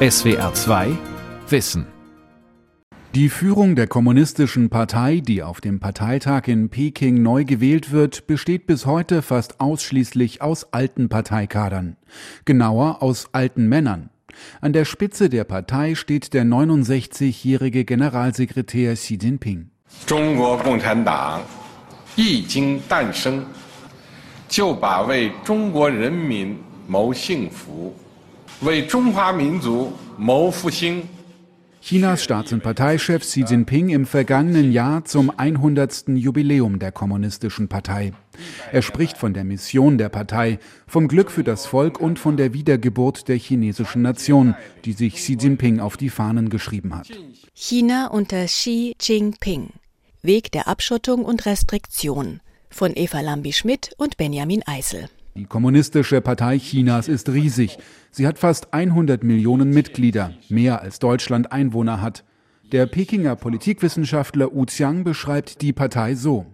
SWR 2 Wissen die Führung der Kommunistischen Partei, die auf dem Parteitag in Peking neu gewählt wird, besteht bis heute fast ausschließlich aus alten Parteikadern. Genauer aus alten Männern. An der Spitze der Partei steht der 69-jährige Generalsekretär Xi Jinping. 中 Chinas Staats- und Parteichef Xi Jinping im vergangenen Jahr zum 100. Jubiläum der Kommunistischen Partei. Er spricht von der Mission der Partei, vom Glück für das Volk und von der Wiedergeburt der chinesischen Nation, die sich Xi Jinping auf die Fahnen geschrieben hat. China unter Xi Jinping. Weg der Abschottung und Restriktion von Eva Lambi-Schmidt und Benjamin Eisel. Die Kommunistische Partei Chinas ist riesig. Sie hat fast 100 Millionen Mitglieder, mehr als Deutschland Einwohner hat. Der Pekinger Politikwissenschaftler Wu Qiang beschreibt die Partei so.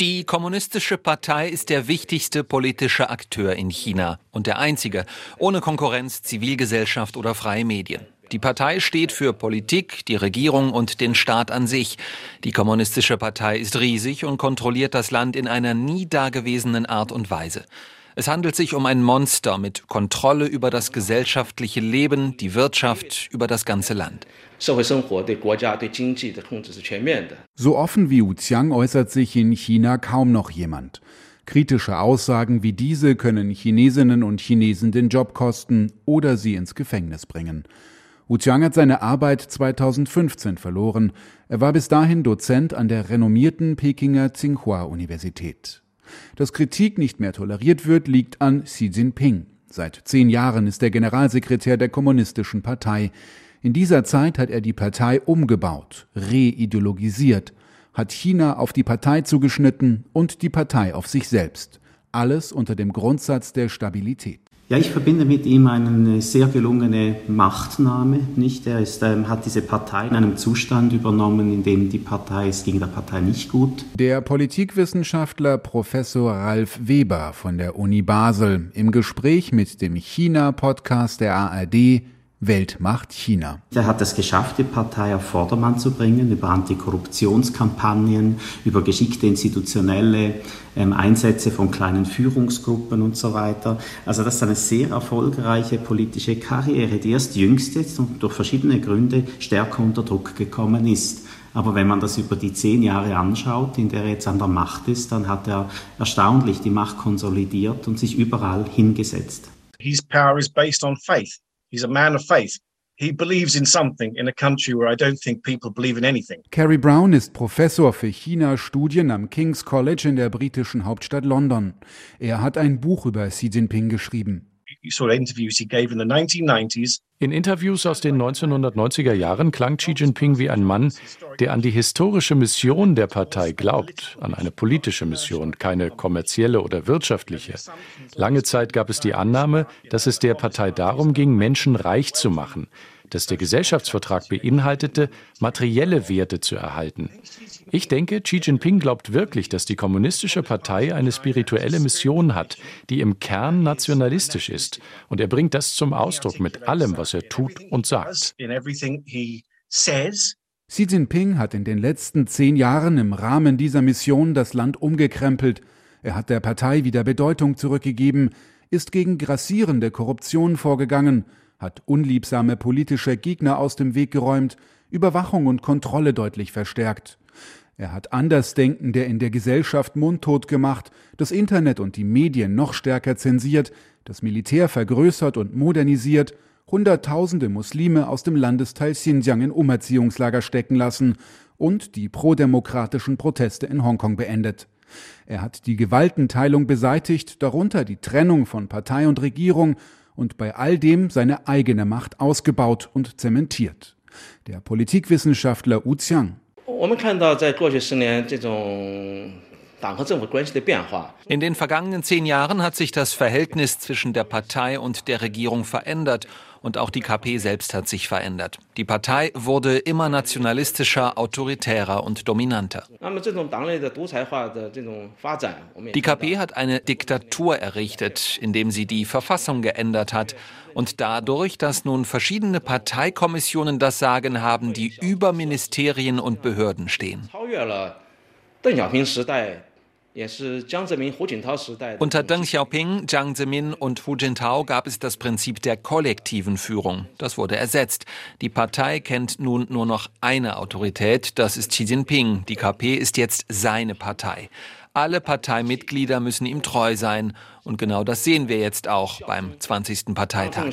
Die Kommunistische Partei ist der wichtigste politische Akteur in China und der einzige, ohne Konkurrenz, Zivilgesellschaft oder freie Medien. Die Partei steht für Politik, die Regierung und den Staat an sich. Die Kommunistische Partei ist riesig und kontrolliert das Land in einer nie dagewesenen Art und Weise. Es handelt sich um ein Monster mit Kontrolle über das gesellschaftliche Leben, die Wirtschaft, über das ganze Land. So offen wie Wu Qiang äußert sich in China kaum noch jemand. Kritische Aussagen wie diese können Chinesinnen und Chinesen den Job kosten oder sie ins Gefängnis bringen. Wu Qiang hat seine Arbeit 2015 verloren. Er war bis dahin Dozent an der renommierten Pekinger Tsinghua-Universität. Dass Kritik nicht mehr toleriert wird, liegt an Xi Jinping. Seit zehn Jahren ist er Generalsekretär der Kommunistischen Partei. In dieser Zeit hat er die Partei umgebaut, reideologisiert, hat China auf die Partei zugeschnitten und die Partei auf sich selbst. Alles unter dem Grundsatz der Stabilität. Ja, ich verbinde mit ihm eine sehr gelungene Machtnahme. Nicht? Er ist, ähm, hat diese Partei in einem Zustand übernommen, in dem die Partei, es ging der Partei nicht gut. Der Politikwissenschaftler Professor Ralf Weber von der Uni Basel im Gespräch mit dem China-Podcast der ARD Weltmacht China. Er hat es geschafft, die Partei auf Vordermann zu bringen, über Antikorruptionskampagnen, über geschickte institutionelle ähm, Einsätze von kleinen Führungsgruppen und so weiter. Also das ist eine sehr erfolgreiche politische Karriere, die erst jüngst jetzt und durch verschiedene Gründe stärker unter Druck gekommen ist. Aber wenn man das über die zehn Jahre anschaut, in der er jetzt an der Macht ist, dann hat er erstaunlich die Macht konsolidiert und sich überall hingesetzt. His power is based on faith. He's a man of faith. He believes in something in a country where I don't think people believe in anything. Carrie Brown ist Professor für China-Studien am King's College in der britischen Hauptstadt London. Er hat ein Buch über Xi Jinping geschrieben. In Interviews aus den 1990er Jahren klang Xi Jinping wie ein Mann, der an die historische Mission der Partei glaubt, an eine politische Mission, keine kommerzielle oder wirtschaftliche. Lange Zeit gab es die Annahme, dass es der Partei darum ging, Menschen reich zu machen, dass der Gesellschaftsvertrag beinhaltete, materielle Werte zu erhalten. Ich denke, Xi Jinping glaubt wirklich, dass die Kommunistische Partei eine spirituelle Mission hat, die im Kern nationalistisch ist. Und er bringt das zum Ausdruck mit allem, was er tut und sagt. Xi Jinping hat in den letzten zehn Jahren im Rahmen dieser Mission das Land umgekrempelt. Er hat der Partei wieder Bedeutung zurückgegeben, ist gegen grassierende Korruption vorgegangen, hat unliebsame politische Gegner aus dem Weg geräumt, Überwachung und Kontrolle deutlich verstärkt. Er hat Andersdenkende in der Gesellschaft mundtot gemacht, das Internet und die Medien noch stärker zensiert, das Militär vergrößert und modernisiert, Hunderttausende Muslime aus dem Landesteil Xinjiang in Umerziehungslager stecken lassen und die prodemokratischen Proteste in Hongkong beendet. Er hat die Gewaltenteilung beseitigt, darunter die Trennung von Partei und Regierung und bei all dem seine eigene Macht ausgebaut und zementiert. Der Politikwissenschaftler Wu Qiang in den vergangenen zehn Jahren hat sich das Verhältnis zwischen der Partei und der Regierung verändert Und auch die KP selbst hat sich verändert. Die Partei wurde immer nationalistischer, autoritärer und dominanter. Die KP hat eine Diktatur errichtet, indem sie die Verfassung geändert hat. Und dadurch, dass nun verschiedene Parteikommissionen das Sagen haben, die über Ministerien und Behörden stehen. Unter Deng Xiaoping, Jiang Zemin und Hu Jintao gab es das Prinzip der kollektiven Führung. Das wurde ersetzt. Die Partei kennt nun nur noch eine Autorität, das ist Xi Jinping. Die KP ist jetzt seine Partei. Alle Parteimitglieder müssen ihm treu sein. Und genau das sehen wir jetzt auch beim 20. Parteitag.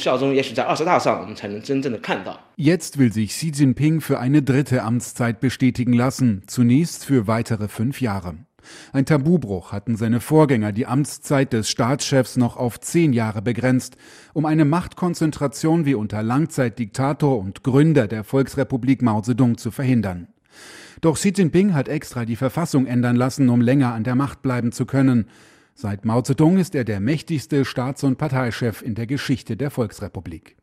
Jetzt will sich Xi Jinping für eine dritte Amtszeit bestätigen lassen, zunächst für weitere fünf Jahre. Ein Tabubruch hatten seine Vorgänger die Amtszeit des Staatschefs noch auf zehn Jahre begrenzt, um eine Machtkonzentration wie unter Langzeitdiktator und Gründer der Volksrepublik Mao Zedong zu verhindern. Doch Xi Jinping hat extra die Verfassung ändern lassen, um länger an der Macht bleiben zu können. Seit Mao Zedong ist er der mächtigste Staats- und Parteichef in der Geschichte der Volksrepublik.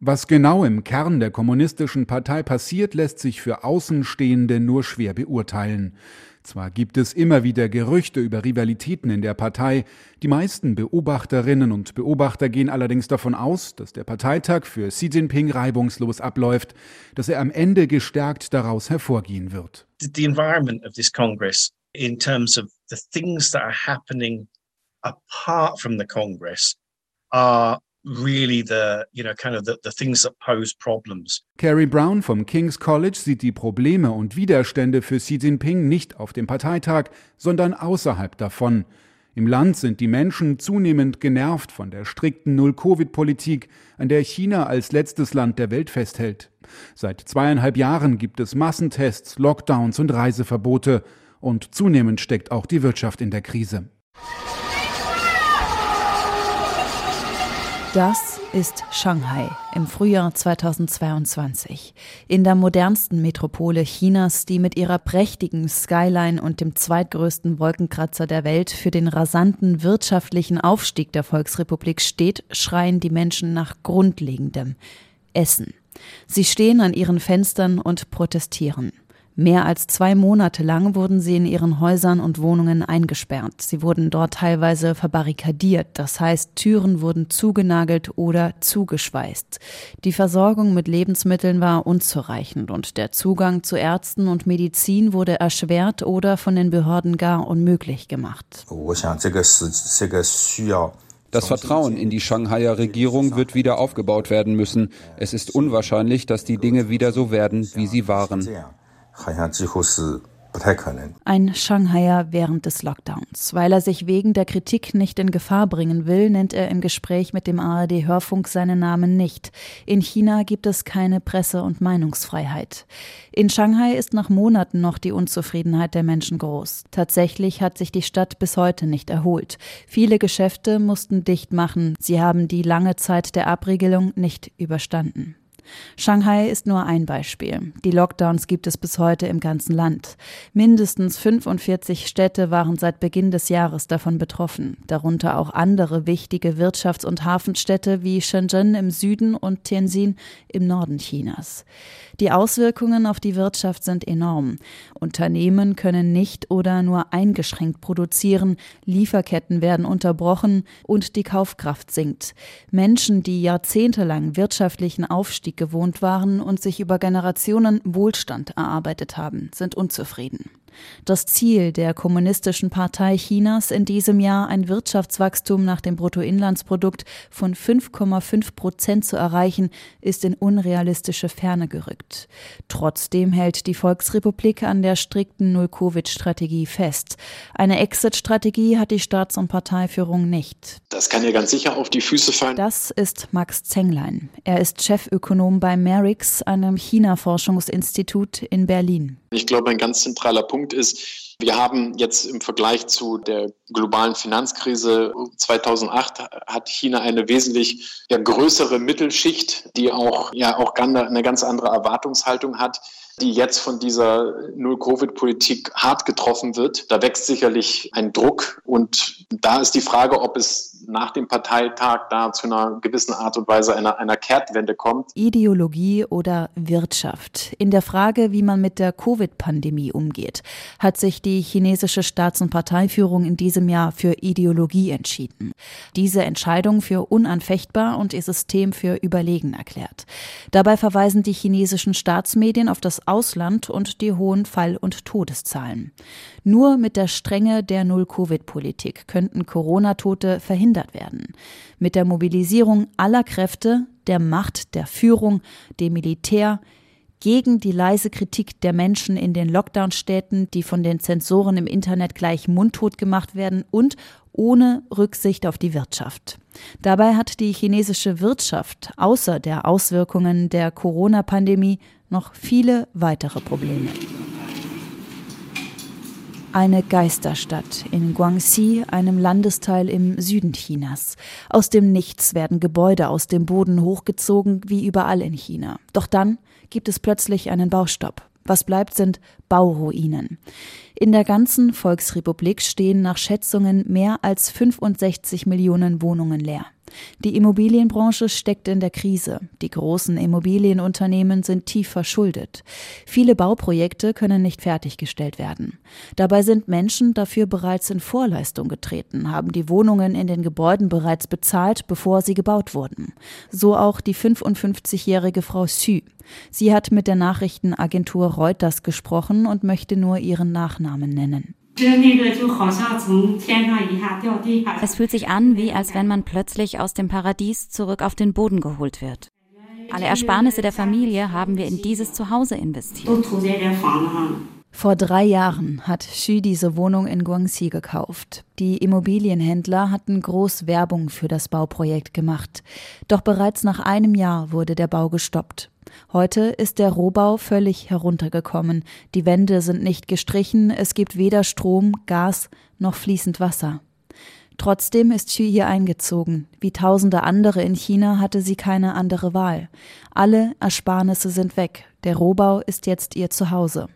Was genau im Kern der kommunistischen Partei passiert, lässt sich für Außenstehende nur schwer beurteilen. Zwar gibt es immer wieder Gerüchte über Rivalitäten in der Partei, die meisten Beobachterinnen und Beobachter gehen allerdings davon aus, dass der Parteitag für Xi Jinping reibungslos abläuft, dass er am Ende gestärkt daraus hervorgehen wird. The environment of this Congress in terms of the things that are happening apart from the Congress are really the, you know, kind of the, the things that pose problems. Carrie Brown vom King's College sieht die Probleme und Widerstände für Xi Jinping nicht auf dem Parteitag, sondern außerhalb davon. Im Land sind die Menschen zunehmend genervt von der strikten Null-Covid-Politik, an der China als letztes Land der Welt festhält. Seit zweieinhalb Jahren gibt es Massentests, Lockdowns und Reiseverbote. Und zunehmend steckt auch die Wirtschaft in der Krise. Das ist Shanghai im Frühjahr 2022. In der modernsten Metropole Chinas, die mit ihrer prächtigen Skyline und dem zweitgrößten Wolkenkratzer der Welt für den rasanten wirtschaftlichen Aufstieg der Volksrepublik steht, schreien die Menschen nach Grundlegendem Essen. Sie stehen an ihren Fenstern und protestieren. Mehr als zwei Monate lang wurden sie in ihren Häusern und Wohnungen eingesperrt. Sie wurden dort teilweise verbarrikadiert, das heißt Türen wurden zugenagelt oder zugeschweißt. Die Versorgung mit Lebensmitteln war unzureichend und der Zugang zu Ärzten und Medizin wurde erschwert oder von den Behörden gar unmöglich gemacht. Das Vertrauen in die Shanghaier Regierung wird wieder aufgebaut werden müssen. Es ist unwahrscheinlich, dass die Dinge wieder so werden, wie sie waren. Ein Shanghaier während des Lockdowns. Weil er sich wegen der Kritik nicht in Gefahr bringen will, nennt er im Gespräch mit dem ARD Hörfunk seinen Namen nicht. In China gibt es keine Presse- und Meinungsfreiheit. In Shanghai ist nach Monaten noch die Unzufriedenheit der Menschen groß. Tatsächlich hat sich die Stadt bis heute nicht erholt. Viele Geschäfte mussten dicht machen. Sie haben die lange Zeit der Abriegelung nicht überstanden. Shanghai ist nur ein Beispiel. Die Lockdowns gibt es bis heute im ganzen Land. Mindestens 45 Städte waren seit Beginn des Jahres davon betroffen, darunter auch andere wichtige Wirtschafts- und Hafenstädte wie Shenzhen im Süden und Tianjin im Norden Chinas. Die Auswirkungen auf die Wirtschaft sind enorm. Unternehmen können nicht oder nur eingeschränkt produzieren, Lieferketten werden unterbrochen und die Kaufkraft sinkt. Menschen, die jahrzehntelang wirtschaftlichen Aufstieg gewohnt waren und sich über Generationen Wohlstand erarbeitet haben, sind unzufrieden. Das Ziel der Kommunistischen Partei Chinas in diesem Jahr, ein Wirtschaftswachstum nach dem Bruttoinlandsprodukt von 5,5 Prozent zu erreichen, ist in unrealistische Ferne gerückt. Trotzdem hält die Volksrepublik an der strikten Null-Covid-Strategie fest. Eine Exit-Strategie hat die Staats- und Parteiführung nicht. Das kann ja ganz sicher auf die Füße fallen. Das ist Max Zenglein. Er ist Chefökonom bei Merix, einem China-Forschungsinstitut in Berlin. Ich glaube, ein ganz zentraler Punkt ist, wir haben jetzt im Vergleich zu der globalen Finanzkrise 2008 hat China eine wesentlich ja, größere Mittelschicht, die auch ja auch eine ganz andere Erwartungshaltung hat die jetzt von dieser Null-Covid-Politik hart getroffen wird. Da wächst sicherlich ein Druck und da ist die Frage, ob es nach dem Parteitag da zu einer gewissen Art und Weise einer, einer Kehrtwende kommt. Ideologie oder Wirtschaft. In der Frage, wie man mit der Covid-Pandemie umgeht, hat sich die chinesische Staats- und Parteiführung in diesem Jahr für Ideologie entschieden. Diese Entscheidung für unanfechtbar und ihr System für überlegen erklärt. Dabei verweisen die chinesischen Staatsmedien auf das Ausland und die hohen Fall- und Todeszahlen. Nur mit der Strenge der Null-Covid-Politik könnten Corona-Tote verhindert werden. Mit der Mobilisierung aller Kräfte, der Macht, der Führung, dem Militär, gegen die leise Kritik der Menschen in den Lockdown-Städten, die von den Zensoren im Internet gleich mundtot gemacht werden und ohne Rücksicht auf die Wirtschaft. Dabei hat die chinesische Wirtschaft außer der Auswirkungen der Corona-Pandemie noch viele weitere Probleme. Eine Geisterstadt in Guangxi, einem Landesteil im Süden Chinas. Aus dem Nichts werden Gebäude aus dem Boden hochgezogen, wie überall in China. Doch dann gibt es plötzlich einen Baustopp. Was bleibt, sind Bauruinen. In der ganzen Volksrepublik stehen nach Schätzungen mehr als 65 Millionen Wohnungen leer. Die Immobilienbranche steckt in der Krise. Die großen Immobilienunternehmen sind tief verschuldet. Viele Bauprojekte können nicht fertiggestellt werden. Dabei sind Menschen dafür bereits in Vorleistung getreten, haben die Wohnungen in den Gebäuden bereits bezahlt, bevor sie gebaut wurden. So auch die 55-jährige Frau Xu. Sie hat mit der Nachrichtenagentur Reuters gesprochen und möchte nur ihren Nachnamen nennen. Es fühlt sich an, wie als wenn man plötzlich aus dem Paradies zurück auf den Boden geholt wird. Alle Ersparnisse der Familie haben wir in dieses Zuhause investiert. Vor drei Jahren hat Xu diese Wohnung in Guangxi gekauft. Die Immobilienhändler hatten groß Werbung für das Bauprojekt gemacht. Doch bereits nach einem Jahr wurde der Bau gestoppt. Heute ist der Rohbau völlig heruntergekommen. Die Wände sind nicht gestrichen, es gibt weder Strom, Gas noch fließend Wasser. Trotzdem ist Xu hier eingezogen. Wie tausende andere in China hatte sie keine andere Wahl. Alle Ersparnisse sind weg. Der Rohbau ist jetzt ihr Zuhause.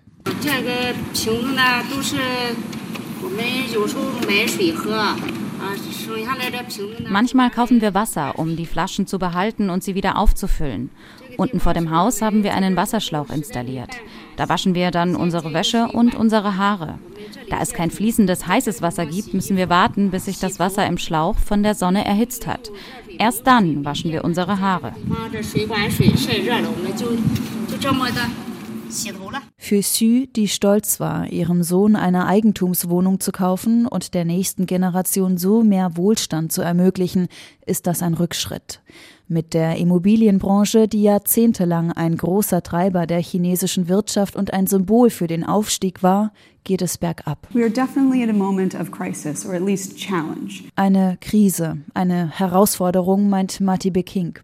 Manchmal kaufen wir Wasser, um die Flaschen zu behalten und sie wieder aufzufüllen. Unten vor dem Haus haben wir einen Wasserschlauch installiert. Da waschen wir dann unsere Wäsche und unsere Haare. Da es kein fließendes heißes Wasser gibt, müssen wir warten, bis sich das Wasser im Schlauch von der Sonne erhitzt hat. Erst dann waschen wir unsere Haare. Für Xu, die stolz war, ihrem Sohn eine Eigentumswohnung zu kaufen und der nächsten Generation so mehr Wohlstand zu ermöglichen, ist das ein Rückschritt. Mit der Immobilienbranche, die jahrzehntelang ein großer Treiber der chinesischen Wirtschaft und ein Symbol für den Aufstieg war, geht es bergab. Eine Krise, eine Herausforderung, meint Mati Beking.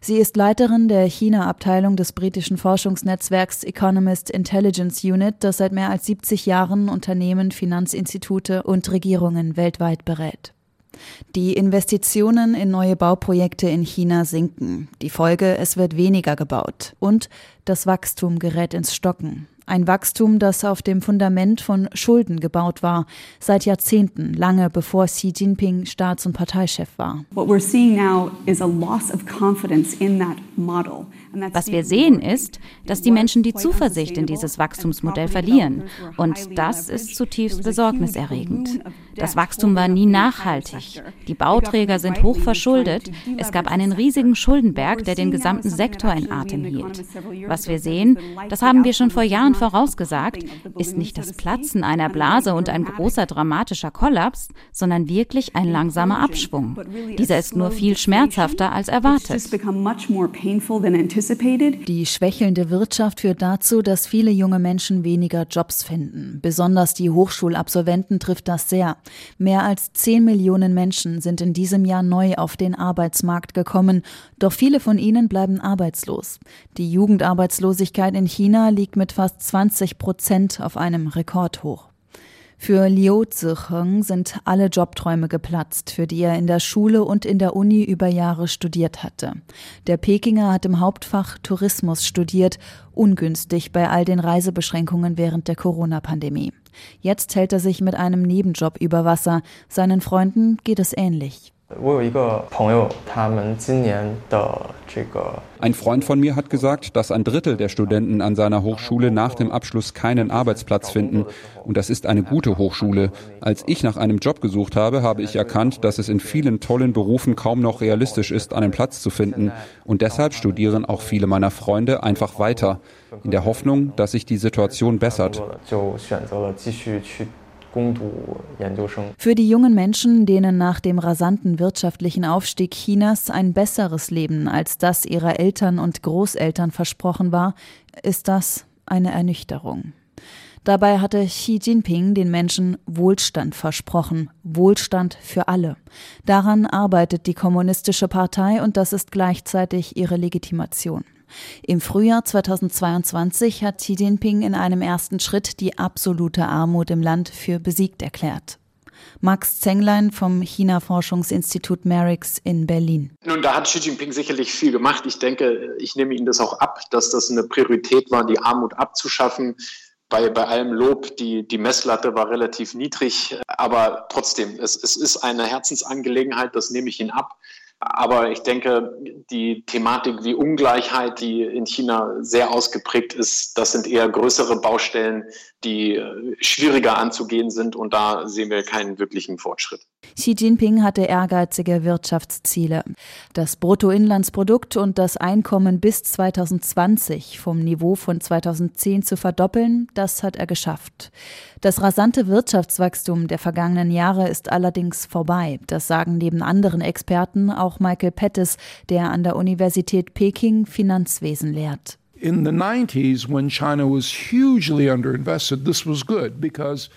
Sie ist Leiterin der China-Abteilung des britischen Forschungsnetzwerks Economist Intelligence Unit, das seit mehr als 70 Jahren Unternehmen, Finanzinstitute und Regierungen weltweit berät. Die Investitionen in neue Bauprojekte in China sinken. Die Folge, es wird weniger gebaut. Und das Wachstum gerät ins Stocken. Ein Wachstum, das auf dem Fundament von Schulden gebaut war, seit Jahrzehnten, lange bevor Xi Jinping Staats- und Parteichef war. Was wir sehen ist, dass die Menschen die Zuversicht in dieses Wachstumsmodell verlieren. Und das ist zutiefst besorgniserregend. Das Wachstum war nie nachhaltig. Die Bauträger sind hoch verschuldet. Es gab einen riesigen Schuldenberg, der den gesamten Sektor in Atem hielt. Was wir sehen, das haben wir schon vor Jahren vorausgesagt, ist nicht das Platzen einer Blase und ein großer dramatischer Kollaps, sondern wirklich ein langsamer Abschwung. Dieser ist nur viel schmerzhafter als erwartet. Die schwächelnde Wirtschaft führt dazu, dass viele junge Menschen weniger Jobs finden. Besonders die Hochschulabsolventen trifft das sehr. Mehr als 10 Millionen Menschen sind in diesem Jahr neu auf den Arbeitsmarkt gekommen, doch viele von ihnen bleiben arbeitslos. Die Jugendarbeitslosigkeit in China liegt mit fast 20 Prozent auf einem Rekordhoch. Für Liu Ziheng sind alle Jobträume geplatzt, für die er in der Schule und in der Uni über Jahre studiert hatte. Der Pekinger hat im Hauptfach Tourismus studiert, ungünstig bei all den Reisebeschränkungen während der Corona-Pandemie. Jetzt hält er sich mit einem Nebenjob über Wasser. Seinen Freunden geht es ähnlich. Ein Freund von mir hat gesagt, dass ein Drittel der Studenten an seiner Hochschule nach dem Abschluss keinen Arbeitsplatz finden. Und das ist eine gute Hochschule. Als ich nach einem Job gesucht habe, habe ich erkannt, dass es in vielen tollen Berufen kaum noch realistisch ist, einen Platz zu finden. Und deshalb studieren auch viele meiner Freunde einfach weiter, in der Hoffnung, dass sich die Situation bessert. Für die jungen Menschen, denen nach dem rasanten wirtschaftlichen Aufstieg Chinas ein besseres Leben als das ihrer Eltern und Großeltern versprochen war, ist das eine Ernüchterung. Dabei hatte Xi Jinping den Menschen Wohlstand versprochen, Wohlstand für alle. Daran arbeitet die Kommunistische Partei und das ist gleichzeitig ihre Legitimation. Im Frühjahr 2022 hat Xi Jinping in einem ersten Schritt die absolute Armut im Land für besiegt erklärt. Max Zenglein vom China-Forschungsinstitut Merix in Berlin. Nun, da hat Xi Jinping sicherlich viel gemacht. Ich denke, ich nehme Ihnen das auch ab, dass das eine Priorität war, die Armut abzuschaffen. Bei, bei allem Lob, die, die Messlatte war relativ niedrig, aber trotzdem, es, es ist eine Herzensangelegenheit, das nehme ich Ihnen ab. Aber ich denke, die Thematik wie Ungleichheit, die in China sehr ausgeprägt ist, das sind eher größere Baustellen, die äh, schwieriger anzugehen sind. Und da sehen wir keinen wirklichen Fortschritt. Xi Jinping hatte ehrgeizige Wirtschaftsziele. Das Bruttoinlandsprodukt und das Einkommen bis 2020 vom Niveau von 2010 zu verdoppeln, das hat er geschafft. Das rasante Wirtschaftswachstum der vergangenen Jahre ist allerdings vorbei. Das sagen neben anderen Experten auch Michael Pettis, der an der Universität Peking Finanzwesen lehrt.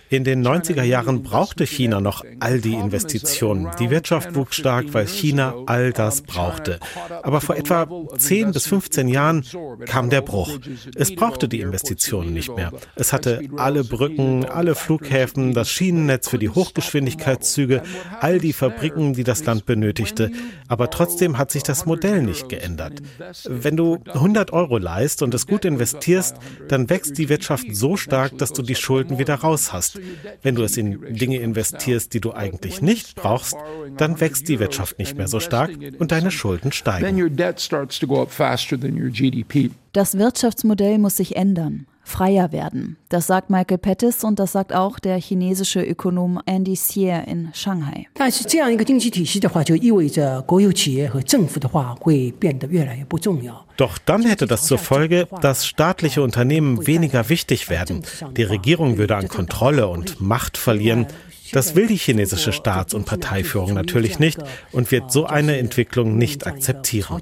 In den 90er Jahren brauchte China noch all die Investitionen. Die Wirtschaft wuchs stark, weil China all das brauchte. Aber vor etwa 10 bis 15 Jahren kam der Bruch. Es brauchte die Investitionen nicht mehr. Es hatte alle Brücken, alle Flughäfen, das Schienennetz für die Hochgeschwindigkeitszüge, all die Fabriken, die das Land benötigte. Aber trotzdem hat sich das Modell nicht geändert. Wenn du 100 Euro leist, leist und es gut investierst, dann wächst die Wirtschaft so stark, dass du die Schulden wieder raus hast. Wenn du es in Dinge investierst, die du eigentlich nicht brauchst, dann wächst die Wirtschaft nicht mehr so stark und deine Schulden steigen. Das Wirtschaftsmodell muss sich ändern freier werden. Das sagt Michael Pettis und das sagt auch der chinesische Ökonom Andy Xie in Shanghai. Doch dann hätte das zur Folge, dass staatliche Unternehmen weniger wichtig werden. Die Regierung würde an Kontrolle und Macht verlieren. Das will die chinesische Staats- und Parteiführung natürlich nicht und wird so eine Entwicklung nicht akzeptieren.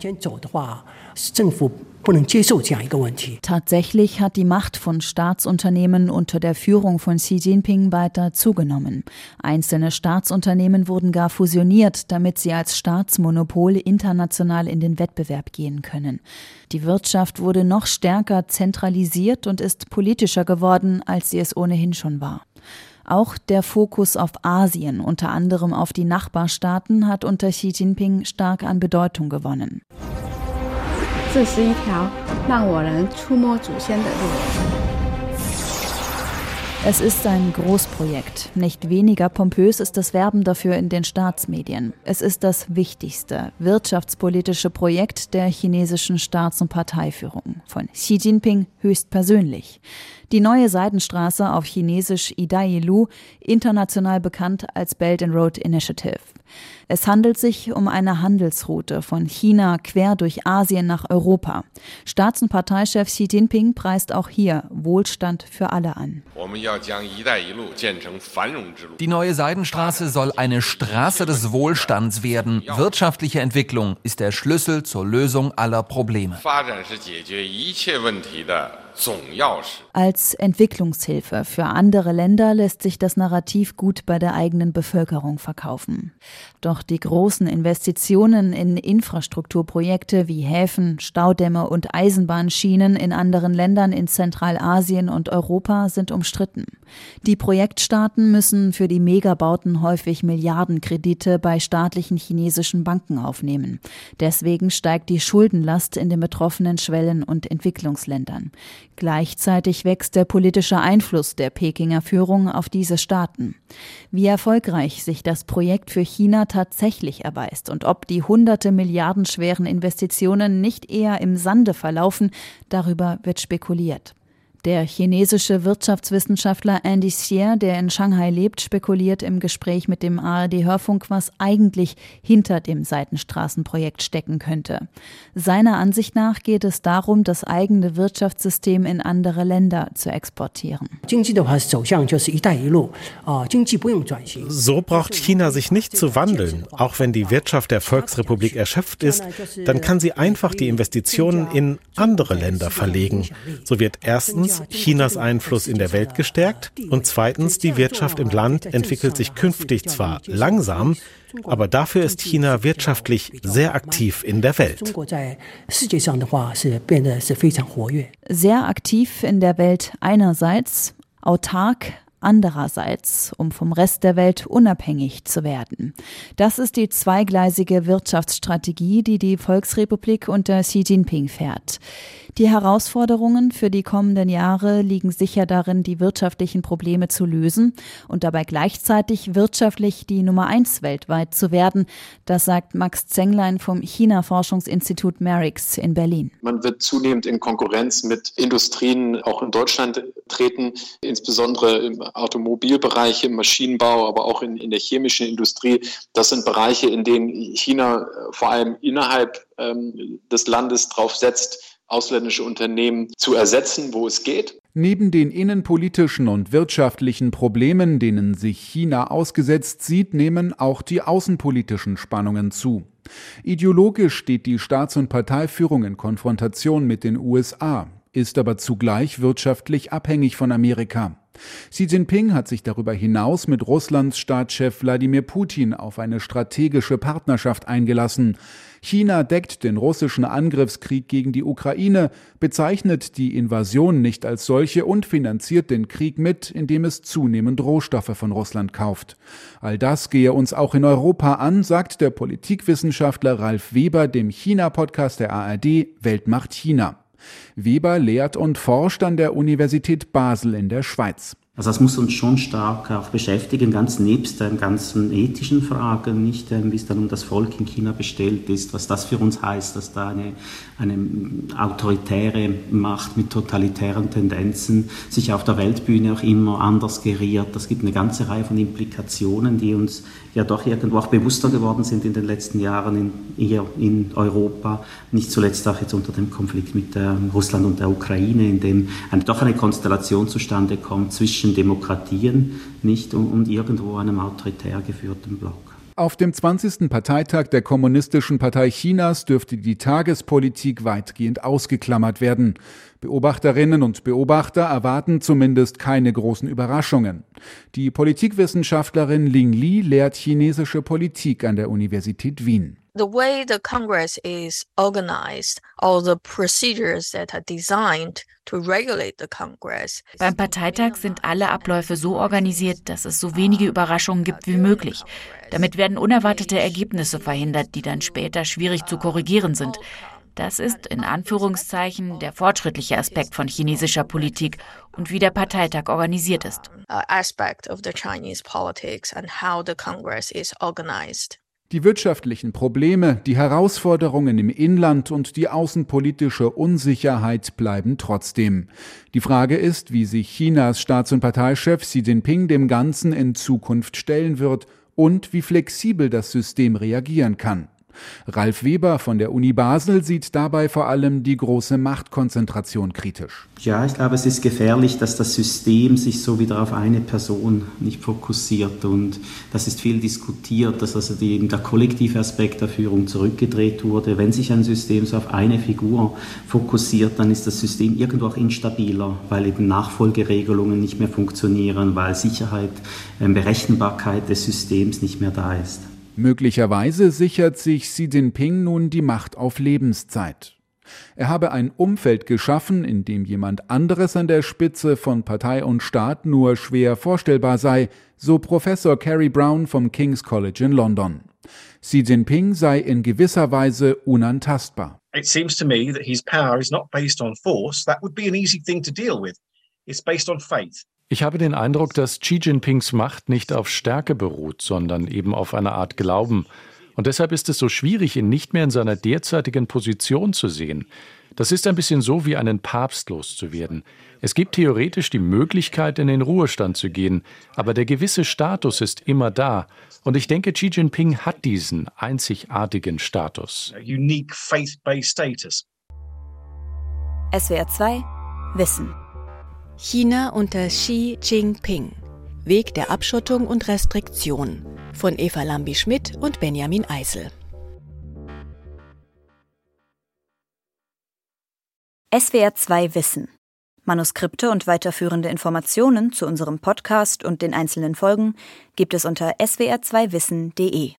Tatsächlich hat die Macht von Staatsunternehmen unter der Führung von Xi Jinping weiter zugenommen. Einzelne Staatsunternehmen wurden gar fusioniert, damit sie als Staatsmonopol international in den Wettbewerb gehen können. Die Wirtschaft wurde noch stärker zentralisiert und ist politischer geworden, als sie es ohnehin schon war. Auch der Fokus auf Asien, unter anderem auf die Nachbarstaaten, hat unter Xi Jinping stark an Bedeutung gewonnen. 这是一条让我能触摸祖先的路。Es ist ein Großprojekt. Nicht weniger pompös ist das Werben dafür in den Staatsmedien. Es ist das wichtigste wirtschaftspolitische Projekt der chinesischen Staats- und Parteiführung. Von Xi Jinping höchstpersönlich. Die neue Seidenstraße auf Chinesisch Idailu, international bekannt als Belt and Road Initiative. Es handelt sich um eine Handelsroute von China quer durch Asien nach Europa. Staats- und Parteichef Xi Jinping preist auch hier Wohlstand für alle an. Die neue Seidenstraße soll eine Straße des Wohlstands werden. Wirtschaftliche Entwicklung ist der Schlüssel zur Lösung aller Probleme. Als Entwicklungshilfe für andere Länder lässt sich das Narrativ gut bei der eigenen Bevölkerung verkaufen. Doch die großen Investitionen in Infrastrukturprojekte wie Häfen, Staudämme und Eisenbahnschienen in anderen Ländern in Zentralasien und Europa sind umstritten. Die Projektstaaten müssen für die Megabauten häufig Milliardenkredite bei staatlichen chinesischen Banken aufnehmen. Deswegen steigt die Schuldenlast in den betroffenen Schwellen- und Entwicklungsländern. Gleichzeitig wächst der politische Einfluss der Pekinger Führung auf diese Staaten. Wie erfolgreich sich das Projekt für China tatsächlich erweist und ob die hunderte Milliarden schweren Investitionen nicht eher im Sande verlaufen, darüber wird spekuliert. Der chinesische Wirtschaftswissenschaftler Andy Xie, der in Shanghai lebt, spekuliert im Gespräch mit dem ARD-Hörfunk, was eigentlich hinter dem Seitenstraßenprojekt stecken könnte. Seiner Ansicht nach geht es darum, das eigene Wirtschaftssystem in andere Länder zu exportieren. So braucht China sich nicht zu wandeln. Auch wenn die Wirtschaft der Volksrepublik erschöpft ist, dann kann sie einfach die Investitionen in andere Länder verlegen. So wird erstens Chinas Einfluss in der Welt gestärkt und zweitens die Wirtschaft im Land entwickelt sich künftig zwar langsam, aber dafür ist China wirtschaftlich sehr aktiv in der Welt. Sehr aktiv in der Welt einerseits, autark andererseits, um vom Rest der Welt unabhängig zu werden. Das ist die zweigleisige Wirtschaftsstrategie, die die Volksrepublik unter Xi Jinping fährt. Die Herausforderungen für die kommenden Jahre liegen sicher darin, die wirtschaftlichen Probleme zu lösen und dabei gleichzeitig wirtschaftlich die Nummer eins weltweit zu werden. Das sagt Max Zenglein vom China-Forschungsinstitut Merix in Berlin. Man wird zunehmend in Konkurrenz mit Industrien auch in Deutschland treten, insbesondere im Automobilbereich, im Maschinenbau, aber auch in, in der chemischen Industrie. Das sind Bereiche, in denen China vor allem innerhalb ähm, des Landes drauf setzt, ausländische Unternehmen zu ersetzen, wo es geht. Neben den innenpolitischen und wirtschaftlichen Problemen, denen sich China ausgesetzt sieht, nehmen auch die außenpolitischen Spannungen zu. Ideologisch steht die Staats- und Parteiführung in Konfrontation mit den USA, ist aber zugleich wirtschaftlich abhängig von Amerika. Xi Jinping hat sich darüber hinaus mit Russlands Staatschef Wladimir Putin auf eine strategische Partnerschaft eingelassen. China deckt den russischen Angriffskrieg gegen die Ukraine, bezeichnet die Invasion nicht als solche und finanziert den Krieg mit, indem es zunehmend Rohstoffe von Russland kauft. All das gehe uns auch in Europa an, sagt der Politikwissenschaftler Ralf Weber dem China-Podcast der ARD Weltmacht China. Weber lehrt und forscht an der Universität Basel in der Schweiz. Also das muss uns schon stark auch beschäftigen, ganz nebst den ganzen ethischen Fragen, nicht ähm, wie es dann um das Volk in China bestellt ist, was das für uns heißt, dass da eine, eine autoritäre Macht mit totalitären Tendenzen sich auf der Weltbühne auch immer anders geriert. Das gibt eine ganze Reihe von Implikationen, die uns ja doch irgendwo auch bewusster geworden sind in den letzten Jahren in, hier in Europa, nicht zuletzt auch jetzt unter dem Konflikt mit äh, Russland und der Ukraine, in dem eine, doch eine Konstellation zustande kommt zwischen Demokratien nicht und, und irgendwo einem autoritär geführten Block. Auf dem 20. Parteitag der Kommunistischen Partei Chinas dürfte die Tagespolitik weitgehend ausgeklammert werden. Beobachterinnen und Beobachter erwarten zumindest keine großen Überraschungen. Die Politikwissenschaftlerin Ling Li lehrt chinesische Politik an der Universität Wien the way the Congress is organized, all the procedures that are designed to regulate the Congress. Beim Parteitag sind alle Abläufe so organisiert, dass es so wenige Überraschungen gibt wie möglich. Damit werden unerwartete Ergebnisse verhindert, die dann später schwierig zu korrigieren sind. Das ist in Anführungszeichen der fortschrittliche Aspekt von chinesischer Politik und wie der Parteitag organisiert ist. Aspect of the Chinese politics and how the Congress is organized. Die wirtschaftlichen Probleme, die Herausforderungen im Inland und die außenpolitische Unsicherheit bleiben trotzdem. Die Frage ist, wie sich Chinas Staats- und Parteichef Xi Jinping dem Ganzen in Zukunft stellen wird und wie flexibel das System reagieren kann. Ralf Weber von der Uni Basel sieht dabei vor allem die große Machtkonzentration kritisch. Ja, ich glaube, es ist gefährlich, dass das System sich so wieder auf eine Person nicht fokussiert und das ist viel diskutiert, dass also die, der kollektive Aspekt der Führung zurückgedreht wurde. Wenn sich ein System so auf eine Figur fokussiert, dann ist das System irgendwo auch instabiler, weil eben Nachfolgeregelungen nicht mehr funktionieren, weil Sicherheit, ähm, Berechenbarkeit des Systems nicht mehr da ist. Möglicherweise sichert sich Xi Jinping nun die Macht auf Lebenszeit. Er habe ein Umfeld geschaffen, in dem jemand anderes an der Spitze von Partei und Staat nur schwer vorstellbar sei, so Professor Carrie Brown vom King's College in London. Xi Jinping sei in gewisser Weise unantastbar. It seems to me that his power is not based on force. That would be an easy thing to deal with. It's based on faith. Ich habe den Eindruck, dass Xi Jinpings Macht nicht auf Stärke beruht, sondern eben auf einer Art Glauben. Und deshalb ist es so schwierig, ihn nicht mehr in seiner derzeitigen Position zu sehen. Das ist ein bisschen so wie einen Papst loszuwerden. Es gibt theoretisch die Möglichkeit, in den Ruhestand zu gehen, aber der gewisse Status ist immer da. Und ich denke, Xi Jinping hat diesen einzigartigen Status. SWR 2 Wissen China unter Xi Jinping. Weg der Abschottung und Restriktion von Eva Lambi-Schmidt und Benjamin Eisel. SWR 2 Wissen. Manuskripte und weiterführende Informationen zu unserem Podcast und den einzelnen Folgen gibt es unter swr2wissen.de.